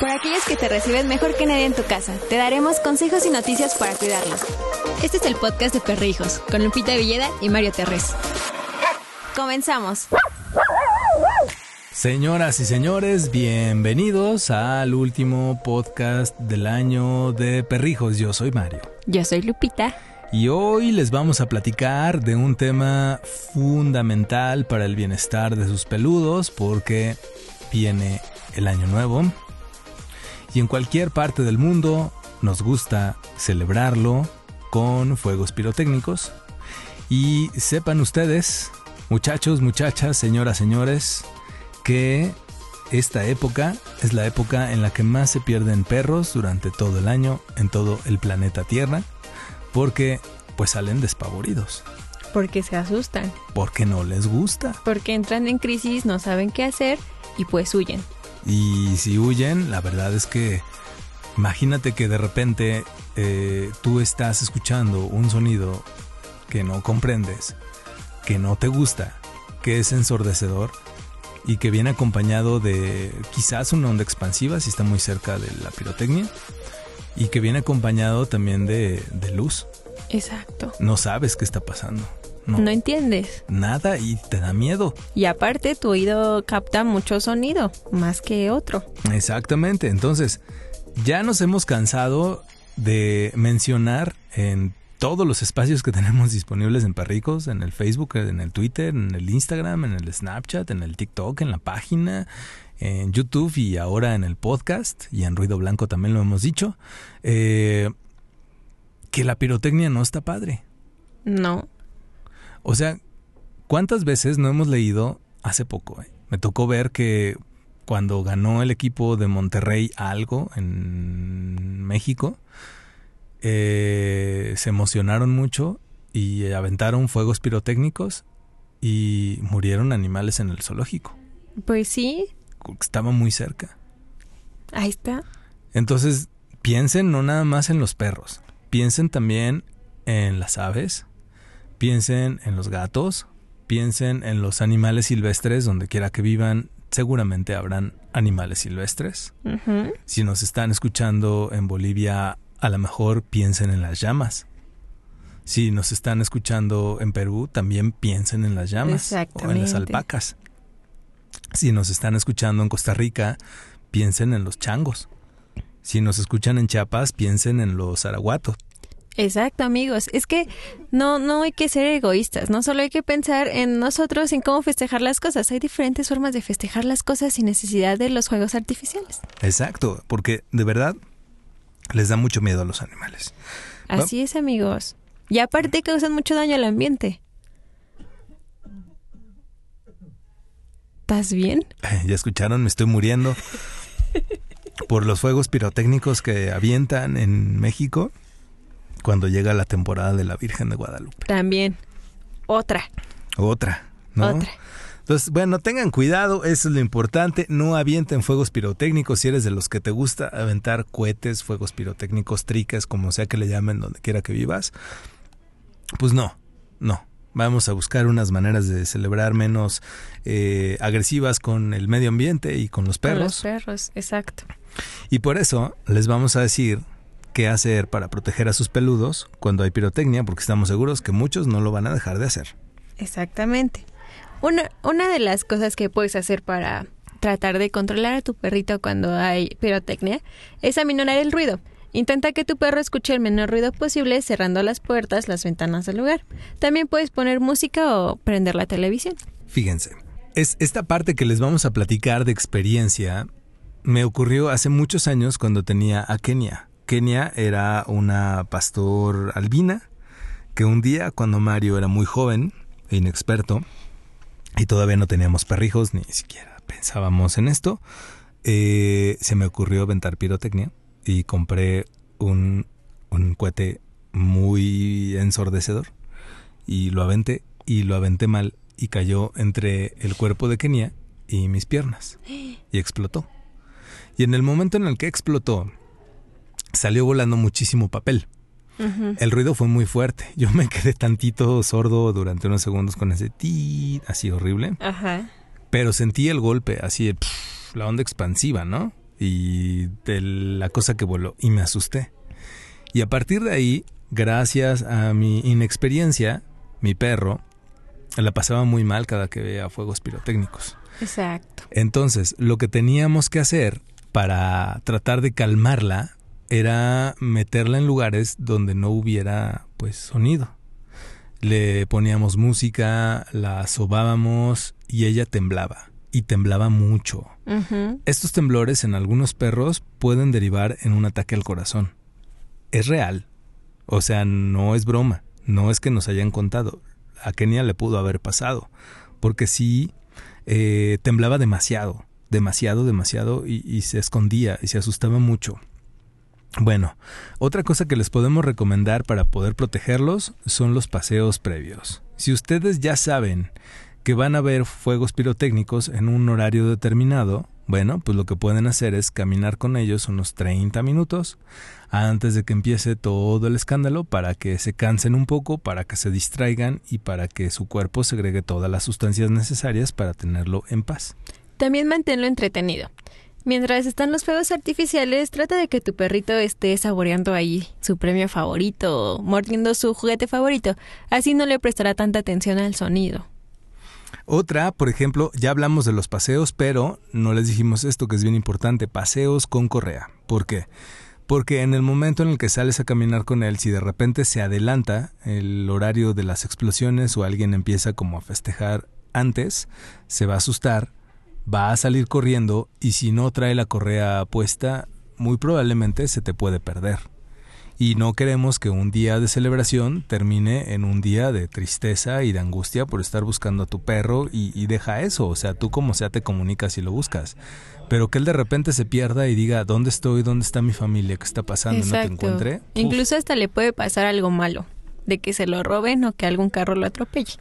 por aquellos que te reciben mejor que nadie en tu casa. Te daremos consejos y noticias para cuidarlos. Este es el podcast de Perrijos, con Lupita Villeda y Mario Terrés. Comenzamos. Señoras y señores, bienvenidos al último podcast del año de Perrijos. Yo soy Mario. Yo soy Lupita. Y hoy les vamos a platicar de un tema fundamental para el bienestar de sus peludos porque viene el año nuevo. Y en cualquier parte del mundo nos gusta celebrarlo con fuegos pirotécnicos. Y sepan ustedes, muchachos, muchachas, señoras, señores, que esta época es la época en la que más se pierden perros durante todo el año en todo el planeta Tierra porque pues salen despavoridos. Porque se asustan. Porque no les gusta. Porque entran en crisis, no saben qué hacer y pues huyen. Y si huyen, la verdad es que imagínate que de repente eh, tú estás escuchando un sonido que no comprendes, que no te gusta, que es ensordecedor y que viene acompañado de quizás una onda expansiva si está muy cerca de la pirotecnia y que viene acompañado también de, luz. Exacto. No sabes qué está pasando. No, entiendes. Nada y te da miedo. Y aparte tu oído capta mucho sonido, más que otro. Exactamente. Entonces, ya nos hemos cansado de mencionar en todos los espacios que tenemos disponibles en Perricos, en el Facebook, en el Twitter, en el Instagram, en el Snapchat, en el TikTok, en la página, en YouTube y ahora en el podcast y en Ruido Blanco también lo hemos dicho, eh, que la pirotecnia no está padre. No. O sea, ¿cuántas veces no hemos leído hace poco? Eh? Me tocó ver que cuando ganó el equipo de Monterrey algo en México, eh, se emocionaron mucho y aventaron fuegos pirotécnicos y murieron animales en el zoológico. Pues sí, estaba muy cerca. Ahí está. Entonces, piensen no nada más en los perros, piensen también en las aves, piensen en los gatos, piensen en los animales silvestres, donde quiera que vivan, seguramente habrán animales silvestres. Si nos están escuchando en Bolivia, a lo mejor piensen en las llamas. Si nos están escuchando en Perú, también piensen en las llamas o en las alpacas. Si nos están escuchando en Costa Rica, piensen en los changos. Si nos escuchan en Chiapas, piensen en los araguatos. Exacto, amigos. Es que no, no hay que ser egoístas, no solo hay que pensar en nosotros, en cómo festejar las cosas. Hay diferentes formas de festejar las cosas sin necesidad de los juegos artificiales. Exacto, porque de verdad les da mucho miedo a los animales. Así es, amigos. Y aparte causan mucho daño al ambiente. ¿Estás bien? Ya escucharon, me estoy muriendo por los fuegos pirotécnicos que avientan en México cuando llega la temporada de la Virgen de Guadalupe. También. Otra. Otra, ¿no? Otra. Entonces, bueno, tengan cuidado, eso es lo importante. No avienten fuegos pirotécnicos si eres de los que te gusta aventar cohetes, fuegos pirotécnicos, triques, como sea que le llamen donde quiera que vivas. Pues no, no. Vamos a buscar unas maneras de celebrar menos eh, agresivas con el medio ambiente y con los perros. Con los perros, exacto. Y por eso les vamos a decir qué hacer para proteger a sus peludos cuando hay pirotecnia, porque estamos seguros que muchos no lo van a dejar de hacer. Exactamente. Una, una de las cosas que puedes hacer para tratar de controlar a tu perrito cuando hay pirotecnia es aminorar el ruido. Intenta que tu perro escuche el menor ruido posible cerrando las puertas, las ventanas del lugar. También puedes poner música o prender la televisión. Fíjense, es esta parte que les vamos a platicar de experiencia me ocurrió hace muchos años cuando tenía a Kenia. Kenia era una pastor albina que un día cuando Mario era muy joven e inexperto y todavía no teníamos perrijos ni siquiera pensábamos en esto, eh, se me ocurrió aventar pirotecnia y compré un, un cohete muy ensordecedor y lo aventé y lo aventé mal y cayó entre el cuerpo de Kenia y mis piernas y explotó. Y en el momento en el que explotó, salió volando muchísimo papel. El ruido fue muy fuerte. Yo me quedé tantito sordo durante unos segundos con ese ti así horrible. Pero sentí el golpe, así la onda expansiva, ¿no? y de la cosa que voló y me asusté. Y a partir de ahí, gracias a mi inexperiencia, mi perro la pasaba muy mal cada que veía fuegos pirotécnicos. Exacto. Entonces, lo que teníamos que hacer para tratar de calmarla era meterla en lugares donde no hubiera pues sonido. Le poníamos música, la sobábamos y ella temblaba y temblaba mucho. Estos temblores en algunos perros pueden derivar en un ataque al corazón. Es real. O sea, no es broma. No es que nos hayan contado. A Kenia le pudo haber pasado. Porque sí eh, temblaba demasiado. Demasiado, demasiado. y se escondía y se asustaba mucho. Bueno, otra cosa que les podemos recomendar para poder protegerlos son los paseos previos. Si ustedes ya saben que van a ver fuegos pirotécnicos en un horario determinado, bueno, pues lo que pueden hacer es caminar con ellos unos 30 minutos antes de que empiece todo el escándalo para que se cansen un poco, para que se distraigan y para que su cuerpo segregue todas las sustancias necesarias para tenerlo en paz. También manténlo entretenido. Mientras están los fuegos artificiales, trata de que tu perrito esté saboreando ahí su premio favorito, mordiendo su juguete favorito. Así no le prestará tanta atención al sonido. Otra, por ejemplo, ya hablamos de los paseos, pero no les dijimos esto que es bien importante, paseos con correa. ¿Por qué? Porque en el momento en el que sales a caminar con él, si de repente se adelanta el horario de las explosiones o alguien empieza como a festejar antes, se va a asustar va a salir corriendo y si no trae la correa puesta, muy probablemente se te puede perder. Y no queremos que un día de celebración termine en un día de tristeza y de angustia por estar buscando a tu perro y, deja eso, o sea, tú como sea te comunicas y lo buscas. Pero que él de repente se pierda y diga, ¿dónde estoy? ¿Dónde está mi familia? ¿Qué está pasando? ¿No te encuentre? Incluso hasta le puede pasar algo malo, de que se lo roben o que algún carro lo atropelle.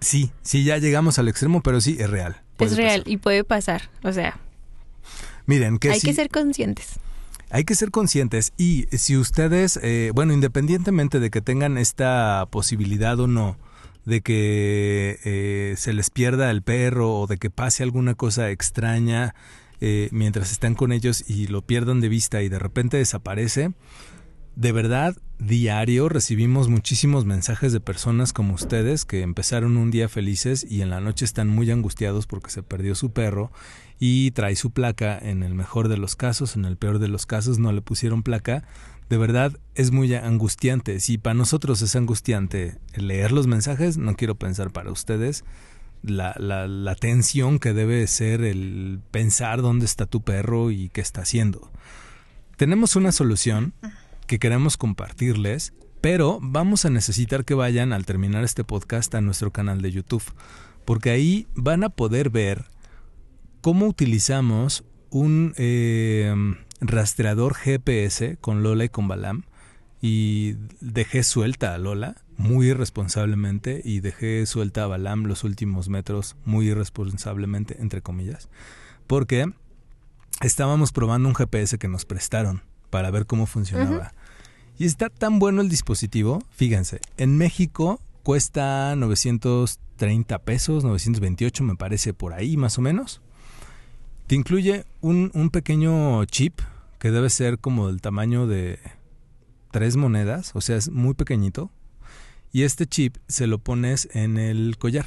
Sí, sí, ya llegamos al extremo, pero sí, es real es real y puede pasar. O sea, miren que hay que ser conscientes. Hay que ser conscientes y si ustedes, eh, bueno, independientemente de que tengan esta posibilidad o no, de que eh, se les pierda el perro o de que pase alguna cosa extraña eh, mientras están con ellos y lo pierdan de vista y de repente desaparece, de verdad, diario recibimos muchísimos mensajes de personas como ustedes que empezaron un día felices y en la noche están muy angustiados porque se perdió su perro y trae su placa en el mejor de los casos, en el peor de los casos no le pusieron placa. De verdad es muy angustiante. Si para nosotros es angustiante leer los mensajes, no quiero pensar para ustedes la, la, la tensión que debe ser el pensar dónde está tu perro y qué está haciendo. Tenemos una solución que queremos compartirles, pero vamos a necesitar que vayan al terminar este podcast a nuestro canal de YouTube, porque ahí van a poder ver cómo utilizamos un eh, rastreador GPS con Lola y con Balam y dejé suelta a Lola muy irresponsablemente y dejé suelta a Balam los últimos metros muy irresponsablemente, entre comillas, porque estábamos probando un GPS que nos prestaron para ver cómo funcionaba. Y está tan bueno el dispositivo, fíjense, en México cuesta 930 pesos, 928 me parece por ahí más o menos. Te incluye un, un pequeño chip que debe ser como del tamaño de tres monedas, o sea, es muy pequeñito. Y este chip se lo pones en el collar,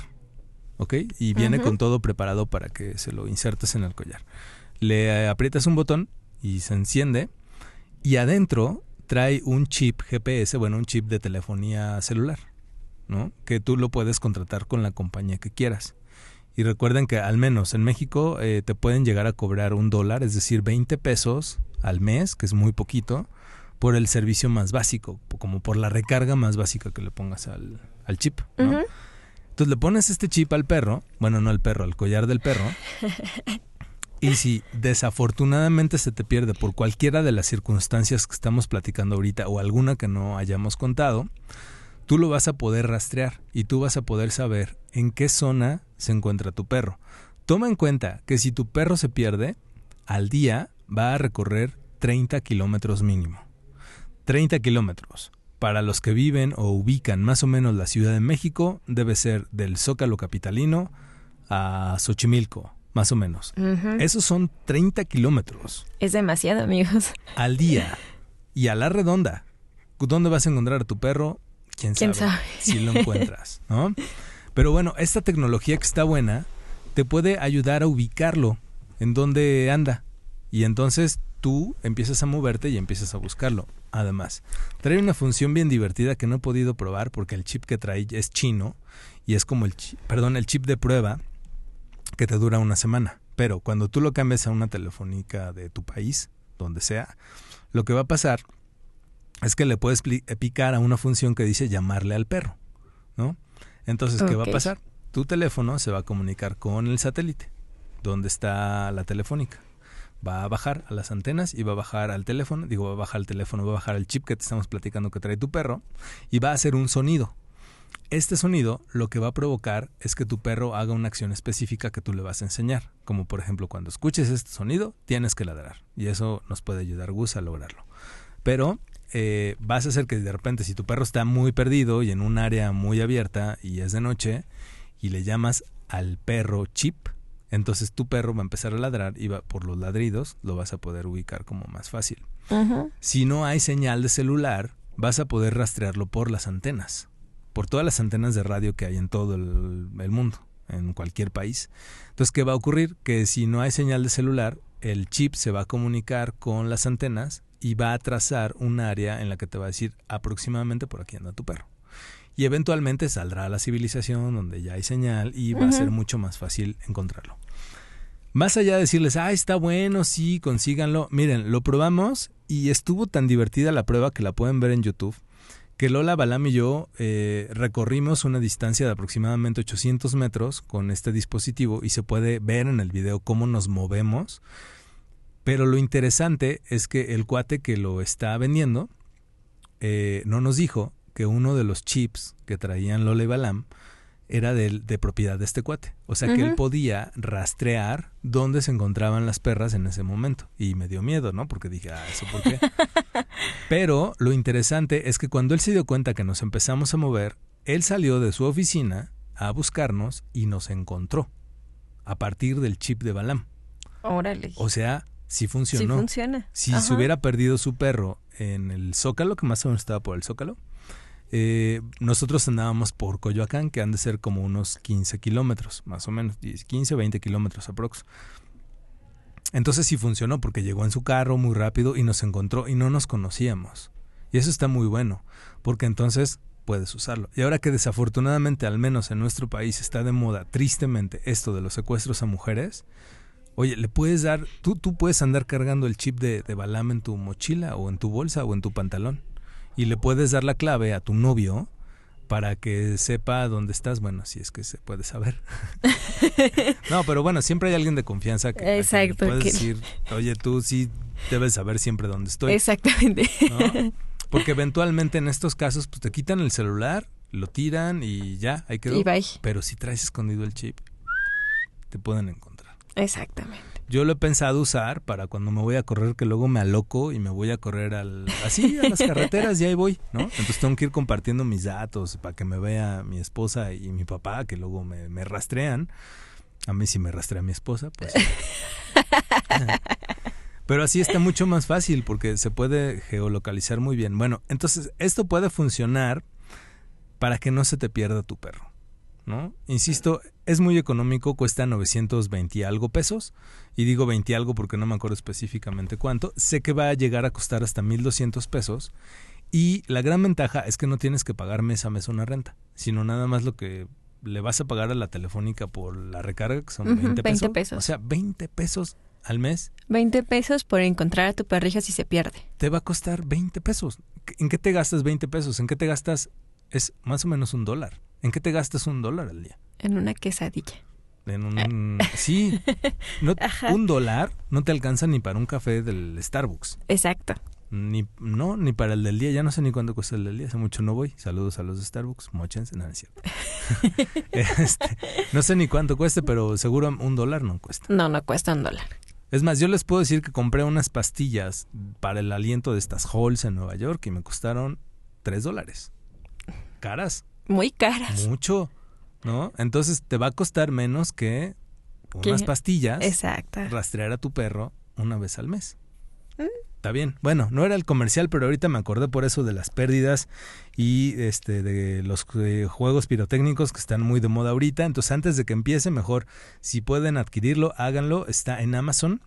¿ok? Y viene con todo preparado para que se lo insertes en el collar. Le aprietas un botón y se enciende y adentro trae un chip GPS, bueno, un chip de telefonía celular, ¿no? Que tú lo puedes contratar con la compañía que quieras. Y recuerden que al menos en México eh, te pueden llegar a cobrar un dólar, es decir, 20 pesos al mes, que es muy poquito, por el servicio más básico, como por la recarga más básica que le pongas al, al chip, ¿no? Entonces le pones este chip al perro, bueno, no al perro, al collar del perro, Y si desafortunadamente se te pierde por cualquiera de las circunstancias que estamos platicando ahorita o alguna que no hayamos contado, tú lo vas a poder rastrear y tú vas a poder saber en qué zona se encuentra tu perro. Toma en cuenta que si tu perro se pierde, al día va a recorrer 30 kilómetros mínimo. 30 kilómetros. Para los que viven o ubican más o menos la Ciudad de México, debe ser del Zócalo Capitalino a Xochimilco, más o menos. Ujú. Esos son 30 kilómetros Es demasiado, amigos. al día y a la redonda. ¿Dónde vas a encontrar a tu perro? ¿Quién sabe? ¿Quién sabe? Si lo encuentras, ¿no? Pero bueno, esta tecnología que está buena te puede ayudar a ubicarlo en dónde anda. Y entonces tú empiezas a moverte y empiezas a buscarlo. Además, trae una función bien divertida que no he podido probar porque el chip que trae es chino y es como el chip, perdón, el chip de prueba que te dura una semana. Pero cuando tú lo cambias a una telefónica de tu país, donde sea, lo que va a pasar es que le puedes pli- picar a una función que dice llamarle al perro, ¿no? Entonces, ¿qué va a pasar? Tu teléfono se va a comunicar con el satélite, donde está la telefónica. Va a bajar a las antenas y va a bajar al teléfono, digo, va a bajar al teléfono, va a bajar el chip que te estamos platicando que trae tu perro y va a hacer un sonido. Este sonido lo que va a provocar es que tu perro haga una acción específica que tú le vas a enseñar, como por ejemplo cuando escuches este sonido tienes que ladrar y eso nos puede ayudar Gus a lograrlo. Pero eh, vas a hacer que de repente si tu perro está muy perdido y en un área muy abierta y es de noche y le llamas al perro chip, entonces tu perro va a empezar a ladrar y va, por los ladridos lo vas a poder ubicar como más fácil. Si no hay señal de celular, vas a poder rastrearlo por las antenas, por todas las antenas de radio que hay en todo el, el mundo, en cualquier país. Entonces, ¿qué va a ocurrir? Que si no hay señal de celular, el chip se va a comunicar con las antenas y va a trazar un área en la que te va a decir aproximadamente por aquí anda tu perro. Y eventualmente saldrá a la civilización donde ya hay señal y va a ser mucho más fácil encontrarlo. Más allá de decirles, ah, está bueno, sí, consíganlo. Miren, lo probamos y estuvo tan divertida la prueba que la pueden ver en YouTube, que Lola Balam y yo eh, recorrimos una distancia de aproximadamente 800 metros con este dispositivo y se puede ver en el video cómo nos movemos. Pero lo interesante es que el cuate que lo está vendiendo eh, no nos dijo que uno de los chips que traían Lola y Balam era de, de propiedad de este cuate. O sea que él podía rastrear dónde se encontraban las perras en ese momento. Y me dio miedo, ¿no? Porque dije, ah, ¿eso por qué? Pero lo interesante es que cuando él se dio cuenta que nos empezamos a mover, él salió de su oficina a buscarnos y nos encontró a partir del chip de Balam. Órale. O sea, sí sí funcionó. funciona. Si Ajá. se hubiera perdido su perro en el Zócalo, que más o menos estaba por el Zócalo, eh, nosotros andábamos por Coyoacán, que han de ser como unos 15 kilómetros, más o menos, 10, 15 o 20 kilómetros aprox. Entonces sí funcionó porque llegó en su carro muy rápido y nos encontró y no nos conocíamos. Y eso está muy bueno, porque entonces puedes usarlo. Y ahora que desafortunadamente, al menos en nuestro país, está de moda, tristemente, esto de los secuestros a mujeres, Oye, le puedes dar, tú, tú puedes andar cargando el chip de, de Balam en tu mochila o en tu bolsa o en tu pantalón y le puedes dar la clave a tu novio para que sepa dónde estás, bueno, si es que se puede saber. no, pero bueno, siempre hay alguien de confianza que, Exacto, puedes que- decir, oye, tú sí debes saber siempre dónde estoy. Exactamente. ¿no? Porque eventualmente en estos casos pues te quitan el celular, lo tiran y ya, ahí quedó. Y bye. Pero si traes escondido el chip, te pueden encontrar. Exactamente. Yo lo he pensado usar para cuando me voy a correr, que luego me aloco y me voy a correr al, así a las carreteras y ahí voy, ¿no? Entonces tengo que ir compartiendo mis datos para que me vea mi esposa y mi papá, que luego me, me rastrean. A mí si me rastrea mi esposa, pues. Pero así está mucho más fácil porque se puede geolocalizar muy bien. Bueno, entonces esto puede funcionar para que no se te pierda tu perro. ¿No? Insisto, es muy económico, cuesta 920 y algo pesos. Y digo 20 y algo porque no me acuerdo específicamente cuánto. Sé que va a llegar a costar hasta 1200 pesos. Y la gran ventaja es que no tienes que pagar mes a mes una renta, sino nada más lo que le vas a pagar a la telefónica por la recarga, que son 20 20 pesos. pesos. O sea, 20 pesos al mes 20 pesos por encontrar a tu perrija si se pierde. te va a costar 20 pesos. ¿En qué te gastas 20 pesos? ¿En qué te gastas? Es más o menos un dólar. ¿En qué te gastas un dólar al día? En una quesadilla. En un... Sí, no, un dólar no te alcanza ni para un café del Starbucks. Exacto. Ni, no, ni para el del día. Ya no sé ni cuánto cuesta el del día. Hace mucho no voy. Saludos a los de Starbucks. Mochense. No, no es cierto. Este, no sé ni cuánto cueste, pero seguro un dólar no cuesta. No, no cuesta un dólar. Es más, yo les puedo decir que compré unas pastillas para el aliento de estas Halls en Nueva York y me costaron 3 dólares. Caras. Muy caras. Mucho. ¿No? Entonces te va a costar menos que unas pastillas, Exacto. rastrear a tu perro una vez al mes. Mm. Está bien. Bueno, no era el comercial, pero ahorita me acordé por eso de las pérdidas y este de los eh, juegos pirotécnicos que están muy de moda ahorita. Entonces, antes de que empiece, mejor si pueden adquirirlo, háganlo. Está en Amazon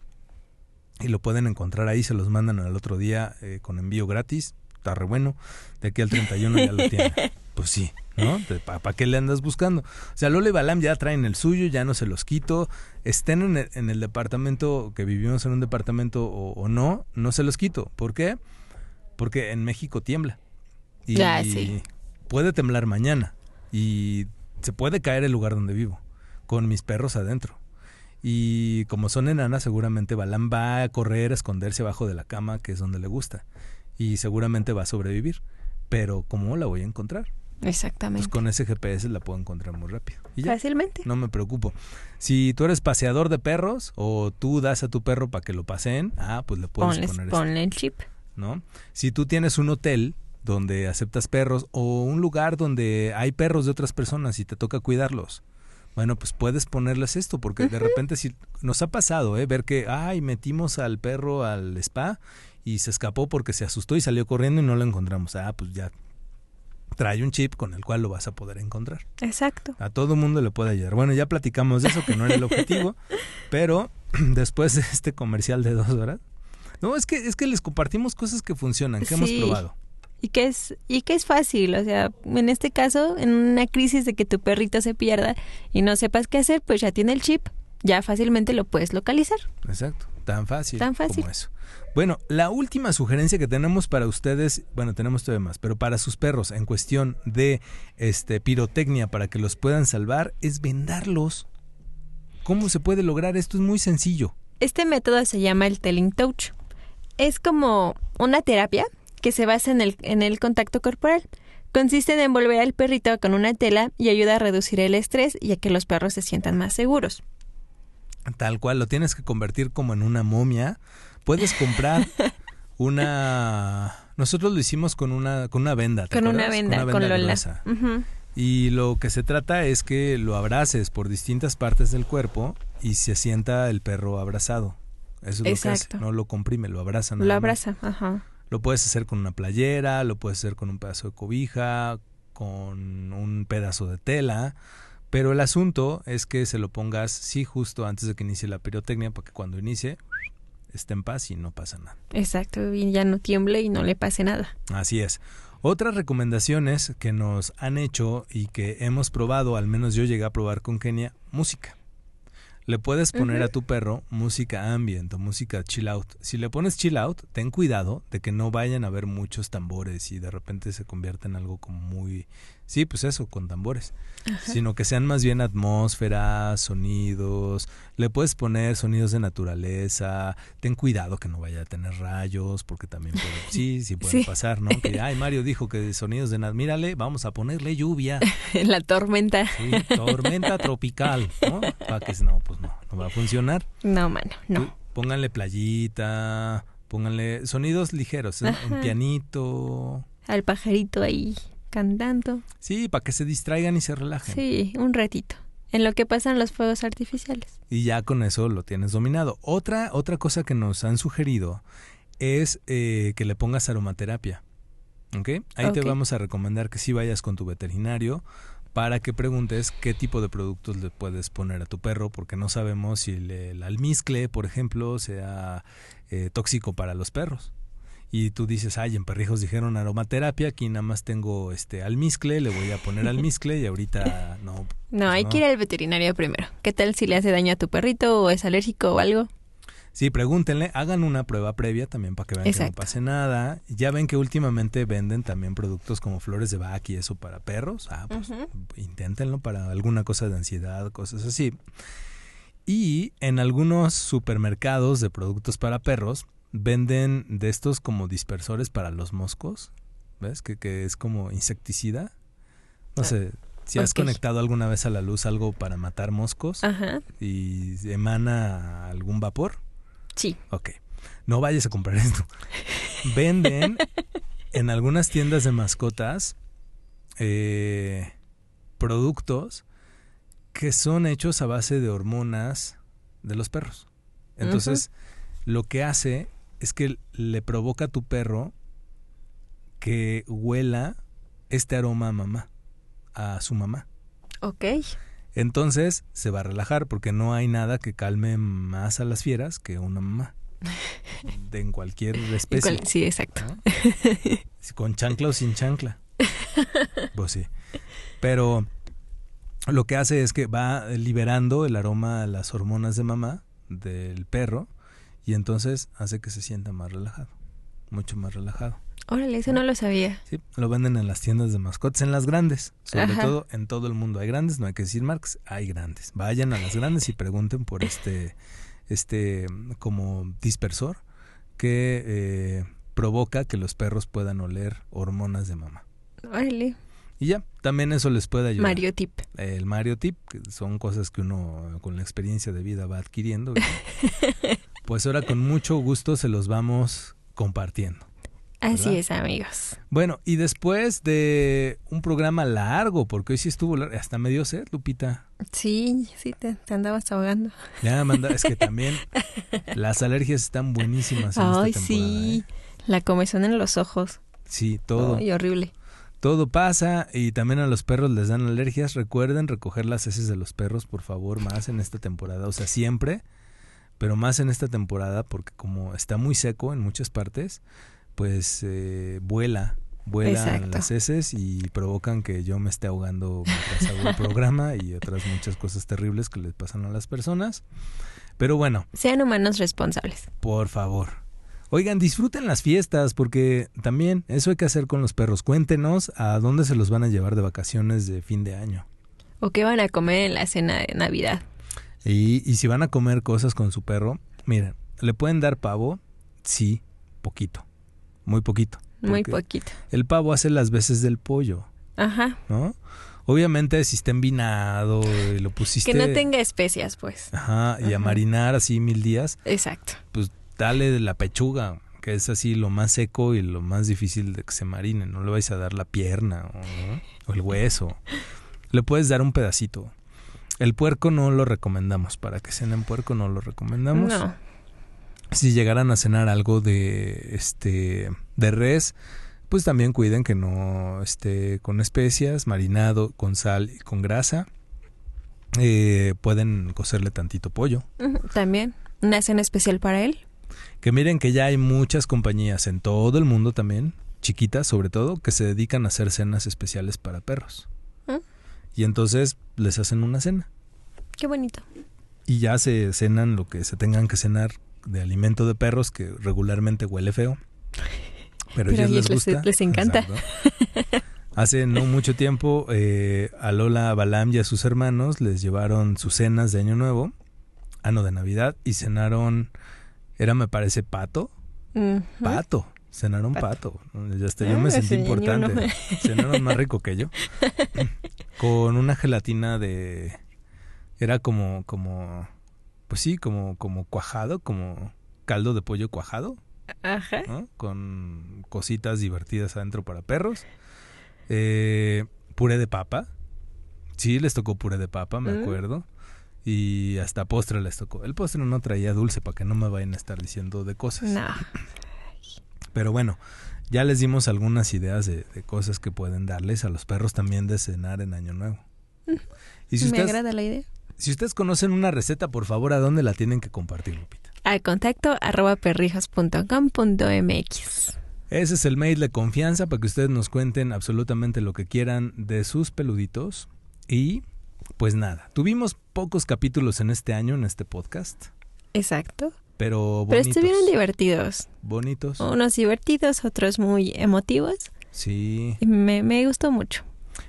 y lo pueden encontrar ahí. Se los mandan al otro día eh, con envío gratis. Está re bueno. De aquí al 31 ya lo tienen. Pues sí, ¿no? ¿Para qué le andas buscando? O sea, Lola y Balam ya traen el suyo, ya no se los quito. Estén en el, en el departamento, que vivimos en un departamento o, o, no, no se los quito. ¿Por qué? Porque en México tiembla. Y Ah, sí. puede temblar mañana. Y se puede caer el lugar donde vivo, con mis perros adentro. Y como son enanas, seguramente Balam va a correr, a esconderse abajo de la cama, que es donde le gusta. Y seguramente va a sobrevivir. Pero ¿cómo la voy a encontrar? Exactamente. Pues con ese GPS la puedo encontrar muy rápido. Y ya, Fácilmente. no me preocupo. Si tú eres paseador de perros o tú das a tu perro para que lo paseen, ah, pues le puedes Ponles- poner ponle el chip. ¿no? Si tú tienes un hotel donde aceptas perros o un lugar donde hay perros de otras personas y te toca cuidarlos, bueno, pues puedes ponerles esto porque de repente si nos ha pasado, ¿eh? Ver que, ay, metimos al perro al spa y se escapó porque se asustó y salió corriendo y no lo encontramos. Ah, pues ya trae un chip con el cual lo vas a poder encontrar. Exacto. A todo mundo le puede ayudar. Bueno, ya platicamos de eso, que no era el objetivo, pero después de este comercial de dos horas, no, es que, es que les compartimos cosas que funcionan, que hemos probado. Y que es y que es fácil, o sea, en este caso, en una crisis de que tu perrito se pierda y no sepas qué hacer, pues ya tiene el chip, ya fácilmente lo puedes localizar. Exacto, tan fácil, Tan fácil. como eso. Bueno, la última sugerencia que tenemos para ustedes, bueno, tenemos todavía más, pero para sus perros en cuestión de este pirotecnia para que los puedan salvar es vendarlos. ¿Cómo se puede lograr esto? Es muy sencillo. Este método se llama el telling touch. Es como una terapia que se basa en el, en el contacto corporal. Consiste en envolver al perrito con una tela y ayuda a reducir el estrés y a que los perros se sientan más seguros. Tal cual, lo tienes que convertir como en una momia. Puedes comprar una... Nosotros lo hicimos con una, con una venda. ¿te Con una venda, con, Lola. Y lo que se trata es que lo abraces por distintas partes del cuerpo y se sienta el perro abrazado. Eso es lo que hace. No lo comprime, lo abraza. nada Lo más. abraza, ajá. Lo puedes hacer con una playera, lo puedes hacer con un pedazo de cobija, con un pedazo de tela. Pero el asunto es que se lo pongas, sí, justo antes de que inicie la pirotecnia, para que cuando inicie esté en paz y no pasa nada. Exacto, y ya no tiemble y no le pase nada. Así es. Otras recomendaciones que nos han hecho y que hemos probado, al menos yo llegué a probar con Kenia, música. Le puedes poner a tu perro música ambient o música chill out. Si le pones chill out, ten cuidado de que no vayan a haber muchos tambores y de repente se convierta en algo como muy... Sí, pues eso, con tambores. Sino que sean más bien atmósferas, sonidos. Le puedes poner sonidos de naturaleza. Ten cuidado que no vaya a tener rayos, porque también puede... Sí, sí puede Sí. pasar, ¿no? Que, ay, Mario dijo que sonidos de... nat- Mírale, vamos a ponerle lluvia. la tormenta. Sí, tormenta tropical, ¿no? Para que no, pues no, no va a funcionar. No, mano, no. Pónganle playita, pónganle sonidos ligeros, un pianito. Al pajarito ahí cantando. Sí, para que se distraigan y se relajen. Sí, un ratito. En lo que pasan los fuegos artificiales. Y ya con eso lo tienes dominado. Otra, otra cosa que nos han sugerido es eh, que le pongas aromaterapia. ¿Ok? Ahí te vamos a recomendar que sí vayas con tu veterinario para que preguntes qué tipo de productos le puedes poner a tu perro, porque no sabemos si el, el almizcle, por ejemplo, sea eh, tóxico para los perros. Y tú dices, ay, en perrijos dijeron aromaterapia, aquí nada más tengo este almizcle, le voy a poner almizcle y ahorita no. No, pues hay que ir al veterinario primero. ¿Qué tal si le hace daño a tu perrito o es alérgico o algo? Sí, pregúntenle, hagan una prueba previa también para que vean que no pase nada. Ya ven que últimamente venden también productos como flores de Bach y eso para perros. Ah, pues inténtenlo para alguna cosa de ansiedad, cosas así. Y en algunos supermercados de productos para perros venden de estos como dispersores para los moscos. ¿Ves? Que, que es como insecticida. No Ah, sé, si has conectado alguna vez a la luz algo para matar moscos Ajá. y emana algún vapor. Sí. Ok. No vayas a comprar esto. Venden en algunas tiendas de mascotas eh, productos que son hechos a base de hormonas de los perros. Entonces, lo que hace es que le provoca a tu perro que huela este aroma a mamá, a su mamá. Ok. Entonces se va a relajar porque no hay nada que calme más a las fieras que una mamá. De en cualquier especie. Cual- sí, exacto. Con chancla o sin chancla. Pues sí. Pero lo que hace es que va liberando el aroma a las hormonas de mamá del perro y entonces hace que se sienta más relajado. Mucho más relajado. Órale, eso no lo sabía. Sí, lo venden en las tiendas de mascotas, en las grandes, sobre Ajá. todo en todo el mundo. Hay grandes, no hay que decir marcas, hay grandes. Vayan a las grandes y pregunten por este, este como dispersor que eh, provoca que los perros puedan oler hormonas de mamá. Órale. Y ya, también eso les puede ayudar. Mario Tip. El Mario Tip, que son cosas que uno con la experiencia de vida va adquiriendo. pues ahora con mucho gusto se los vamos compartiendo. Así es, amigos. Bueno, y después de un programa largo, porque hoy sí estuvo largo, hasta me dio sed, Lupita. Sí, sí, te, te andabas ahogando. Ya manda, es que también las alergias están buenísimas en Ay, esta sí. ¿eh? La comezón en los ojos. Sí, todo, Ay, horrible. todo pasa y también a los perros les dan alergias. Recuerden recoger las heces de los perros, por favor, más en esta temporada, o sea, siempre, pero más en esta temporada porque como está muy seco en muchas partes, pues eh, vuela, vuelan Exacto. las heces y provocan que yo me esté ahogando mientras hago el programa y otras muchas cosas terribles que les pasan a las personas. Pero bueno, Sean humanos responsables. por favor. Oigan, disfruten las fiestas porque también eso hay que hacer con los perros. Cuéntenos a dónde se los van a llevar de vacaciones de fin de año. ¿O qué van a comer en la cena de Navidad? Y, y si van a comer cosas con su perro, miren, ¿le pueden dar pavo? Sí, poquito, muy poquito. Muy poquito. El pavo hace las veces del pollo, Ajá. ¿no? Obviamente si está envinado y lo pusiste... Que no tenga especias, pues. Ajá, y a marinar así mil días, Exacto. pues dale de la pechuga, que es así lo más seco y lo más difícil de que se marine. No le vais a dar la pierna o el hueso. Le puedes dar un pedacito. El puerco no lo recomendamos. Para que cenen puerco no lo recomendamos. No. Si llegaran a cenar algo de este de res, pues también cuiden que no esté con especias, marinado, con sal y con grasa. Eh, pueden cocerle tantito pollo. También. Una cena especial para él. Que miren que ya hay muchas compañías en todo el mundo también, chiquitas sobre todo, que se dedican a hacer cenas especiales para perros. ¿Mm? Y entonces les hacen una cena. Qué bonito. Y ya se cenan lo que se tengan que cenar de alimento de perros que regularmente huele feo. Pero, Pero a a ellos les gusta. les encanta. Exacto. Hace no mucho tiempo eh, a Lola, Balam y a sus hermanos les llevaron sus cenas de Año Nuevo, ano de Navidad, y cenaron, era me parece pato. Pato. Cenaron Pato. pato. Ya hasta yo Ah, me sentí sí, ni importante. Cenaron más rico que yo. Con una gelatina de. Era como, como. Pues sí, como, como cuajado, como caldo de pollo cuajado, Ajá. ¿no? Con cositas divertidas adentro para perros. Eh, puré de papa. Sí, les tocó puré de papa, me Mm. acuerdo. Y hasta postre les tocó. El postre no traía dulce para que no me vayan a estar diciendo de cosas. No. Pero bueno, ya les dimos algunas ideas de, de cosas que pueden darles a los perros también de cenar en Año Nuevo. Y si Me ustedes, agrada la idea. si ustedes conocen una receta, por favor, ¿a dónde la tienen que compartir, Lupita? Al contacto arroba perrijos.com.mx. Ese es el mail de confianza para que ustedes nos cuenten absolutamente lo que quieran de sus peluditos. Y pues nada, tuvimos pocos capítulos en este año en este podcast, Exacto. Pero Pero estuvieron divertidos. Bonitos. Unos divertidos, otros muy emotivos. Sí. Me, me gustó mucho.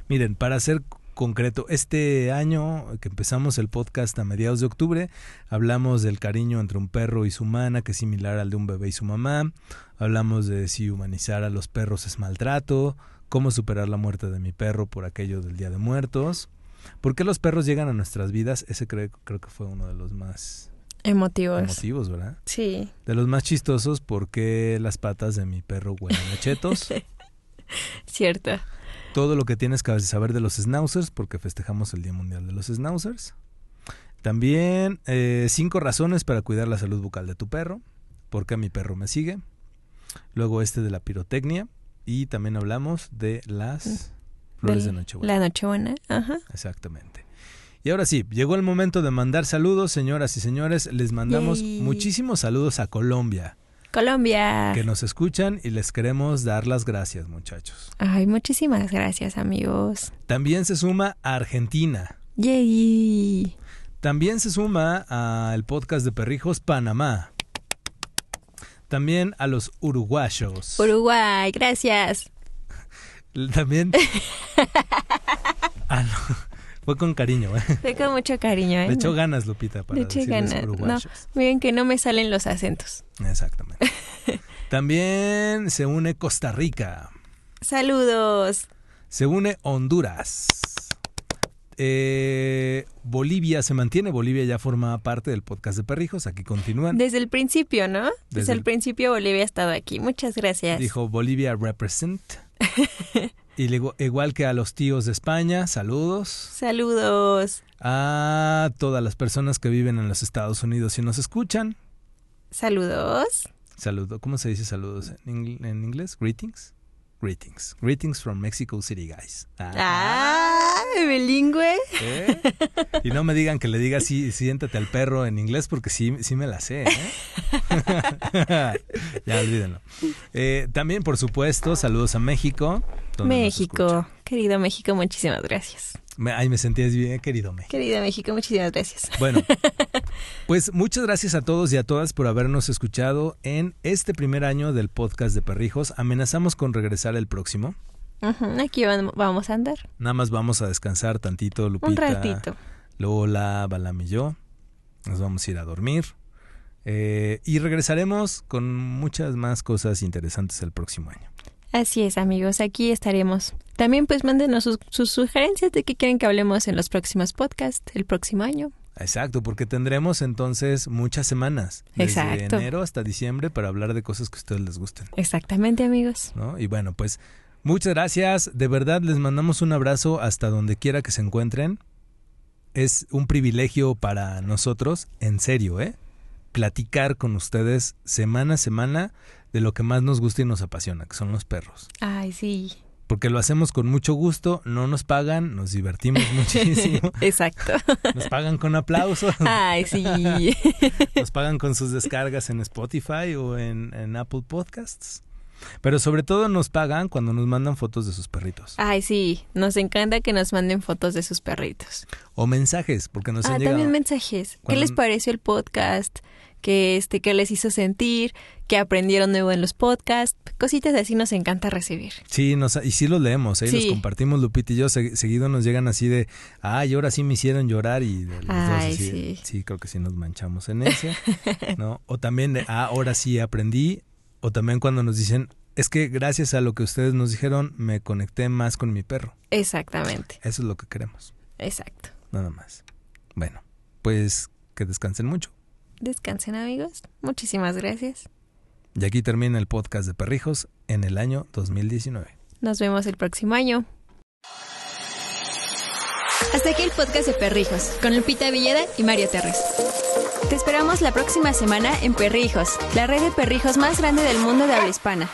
Miren, para ser concreto, este año que empezamos el podcast a mediados de octubre, hablamos del cariño entre un perro y su humana, que es similar al de un bebé y su mamá. Hablamos de si humanizar a los perros es maltrato, cómo superar la muerte de mi perro por aquello del Día de Muertos. ¿Por qué los perros llegan a nuestras vidas? Ese creo, creo que fue uno de los más Emotivos. emotivos, ¿verdad? Sí. De los más chistosos, porque las patas de mi perro huelen a chetos. Cierto. todo lo que tienes que saber de los schnauzers, porque festejamos el Día Mundial de los Schnauzers. También eh, cinco razones para cuidar la salud bucal de tu perro. Porque mi perro me sigue. Luego este de la pirotecnia. Y también hablamos de las flores de, Nochebuena. La Nochebuena, ajá. Exactamente. Y ahora sí, llegó el momento de mandar saludos, señoras y señores. Les mandamos muchísimos saludos a Colombia. Colombia. Que nos escuchan y les queremos dar las gracias, muchachos. Ay, muchísimas gracias, amigos. También se suma a Argentina. Yay. También se suma al podcast de Perrijos Panamá. También a los uruguayos. Uruguay, gracias. También. ah, no. Fue con cariño, ¿eh? Fue con mucho cariño, ¿eh? Le echó ganas, Lupita, para Le eché ganas. No, miren que no me salen los acentos. Exactamente. También se une Costa Rica. Saludos. Se une Honduras. Eh, Bolivia se mantiene, Bolivia ya forma parte del podcast de Perrijos, aquí continúan. Desde el principio, ¿no? Desde, el principio Bolivia ha estado aquí, muchas gracias. Dijo Bolivia represent. y igual que a los tíos de España, saludos. Saludos. A todas las personas que viven en los Estados Unidos y nos escuchan. Saludos. Saludo, ¿cómo se dice saludos en, en inglés? Greetings. Greetings. Greetings from Mexico City, guys. Ah, bilingüe. ¿Eh? Y no me digan que le diga sí, siéntate al perro en inglés porque sí, sí me la sé. ¿eh? ya olvídenlo. Eh, también, por supuesto, saludos a México. México, querido México, muchísimas gracias. Me, ay, me sentías bien, querido México. Querido México, muchísimas gracias. Bueno, pues muchas gracias a todos y a todas por habernos escuchado en este primer año del podcast de Perrijos. Amenazamos con regresar el próximo. Aquí vamos a andar. Nada más vamos a descansar tantito, Lupita. Un ratito. Lola, Balam y yo. Nos vamos a ir a dormir. Eh, y regresaremos con muchas más cosas interesantes el próximo año. Así es, amigos, aquí estaremos. También pues mándenos sus, sugerencias de qué quieren que hablemos en los próximos podcasts el próximo año. Exacto, porque tendremos entonces muchas semanas, desde enero hasta diciembre, para hablar de cosas que a ustedes les gusten. Exactamente, amigos. ¿No? Y bueno, pues muchas gracias. De verdad les mandamos un abrazo hasta donde quiera que se encuentren. Es un privilegio para nosotros, en serio, ¿eh? Platicar con ustedes semana a semana de lo que más nos gusta y nos apasiona, que son los perros. Ay, sí. Porque lo hacemos con mucho gusto, no nos pagan, nos divertimos muchísimo. Exacto. Nos pagan con aplausos. Ay, sí. Nos pagan con sus descargas en Spotify o en, en Apple Podcasts. Pero sobre todo nos pagan cuando nos mandan fotos de sus perritos. Ay, sí, nos encanta que nos manden fotos de sus perritos. O mensajes, porque nos ah, han también mensajes. ¿Qué les pareció el podcast? que este que les hizo sentir, que aprendieron nuevo en los podcasts, cositas así nos encanta recibir. Sí, nos, y sí los leemos, ¿eh? los compartimos Lupita y yo, seguido nos llegan así de, ay, ahora sí me hicieron llorar y ay, sí. sí, creo que sí nos manchamos en ese, ¿no? O también de, ah, ahora sí aprendí, o también cuando nos dicen, es que gracias a lo que ustedes nos dijeron, me conecté más con mi perro. Exactamente. Eso es lo que queremos. Exacto. Nada más. Bueno, pues que descansen mucho. Descansen amigos. Muchísimas gracias. Y aquí termina el podcast de Perrijos en el año 2019. Nos vemos el próximo año. Hasta aquí el podcast de Perrijos, con Lupita Villeda y Mario Terres. Te esperamos la próxima semana en Perrijos, la red de perrijos más grande del mundo de habla hispana.